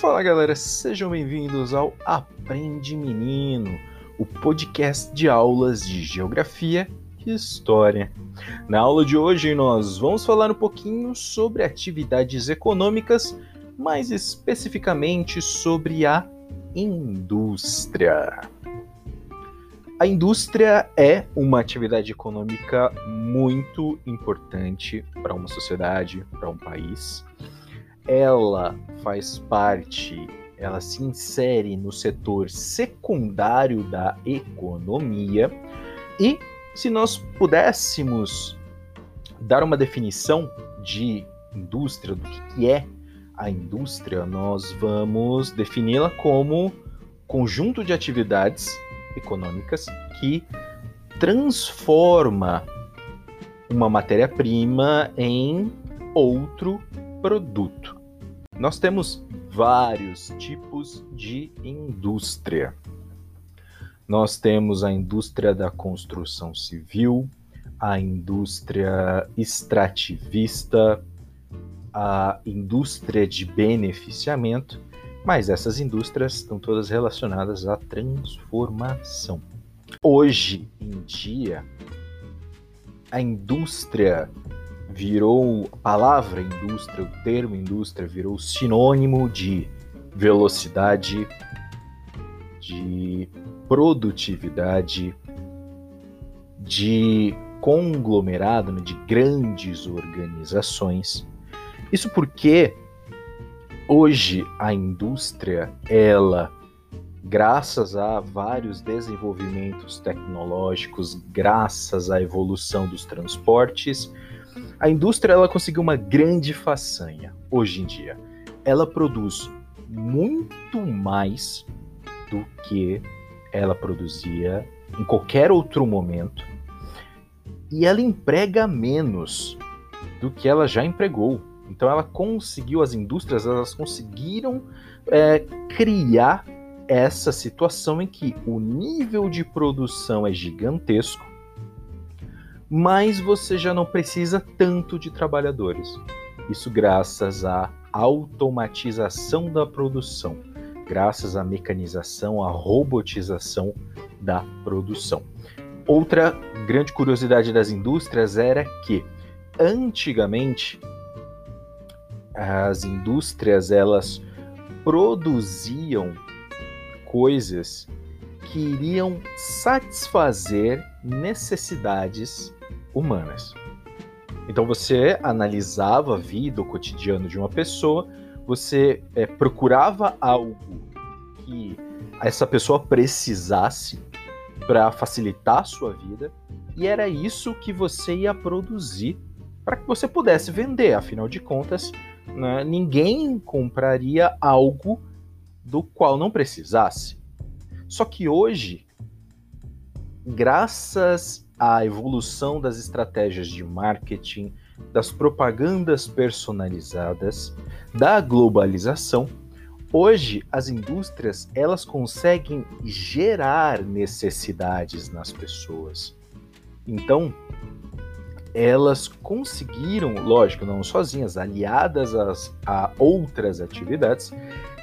Fala galera, sejam bem-vindos ao Aprende Menino, o podcast de aulas de Geografia e História. Na aula de hoje nós vamos falar um pouquinho sobre atividades econômicas, mais especificamente sobre a indústria. A indústria é uma atividade econômica muito importante para uma sociedade, para um país. Ela faz parte, ela se insere no setor secundário da economia. E se nós pudéssemos dar uma definição de indústria, do que é a indústria, nós vamos defini-la como conjunto de atividades econômicas que transforma uma matéria-prima em outro produto. Nós temos vários tipos de indústria. Nós temos a indústria da construção civil, a indústria extrativista, a indústria de beneficiamento mas essas indústrias estão todas relacionadas à transformação. Hoje em dia, a indústria virou a palavra indústria, o termo indústria virou sinônimo de velocidade, de produtividade, de conglomerado, né, de grandes organizações. Isso porque Hoje a indústria, ela, graças a vários desenvolvimentos tecnológicos, graças à evolução dos transportes, a indústria ela conseguiu uma grande façanha hoje em dia. Ela produz muito mais do que ela produzia em qualquer outro momento e ela emprega menos do que ela já empregou. Então ela conseguiu, as indústrias elas conseguiram é, criar essa situação em que o nível de produção é gigantesco, mas você já não precisa tanto de trabalhadores. Isso graças à automatização da produção, graças à mecanização, à robotização da produção. Outra grande curiosidade das indústrias era que antigamente as indústrias elas produziam coisas que iriam satisfazer necessidades humanas. Então você analisava a vida, o cotidiano de uma pessoa, você é, procurava algo que essa pessoa precisasse para facilitar a sua vida, e era isso que você ia produzir para que você pudesse vender. Afinal de contas, né, ninguém compraria algo do qual não precisasse. Só que hoje, graças à evolução das estratégias de marketing, das propagandas personalizadas, da globalização, hoje as indústrias elas conseguem gerar necessidades nas pessoas. Então, elas conseguiram, lógico, não sozinhas, aliadas às, a outras atividades,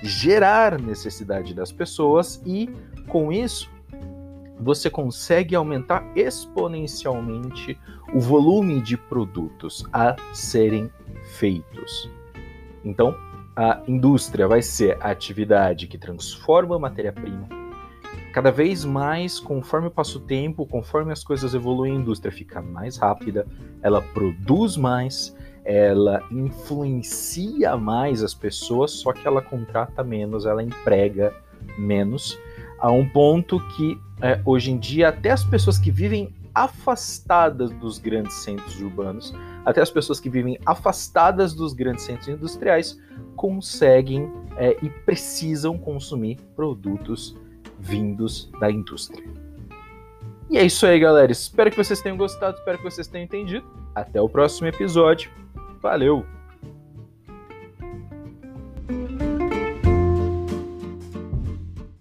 gerar necessidade das pessoas e, com isso, você consegue aumentar exponencialmente o volume de produtos a serem feitos. Então, a indústria vai ser a atividade que transforma a matéria-prima cada vez mais, conforme passa o tempo, conforme as coisas evoluem, a indústria fica mais rápida, ela produz mais, ela influencia mais as pessoas, só que ela contrata menos, ela emprega menos, a um ponto que é, hoje em dia até as pessoas que vivem afastadas dos grandes centros urbanos, até as pessoas que vivem afastadas dos grandes centros industriais conseguem é, e precisam consumir produtos vindos da indústria. E é isso aí, galera. Espero que vocês tenham gostado, espero que vocês tenham entendido. Até o próximo episódio. Valeu!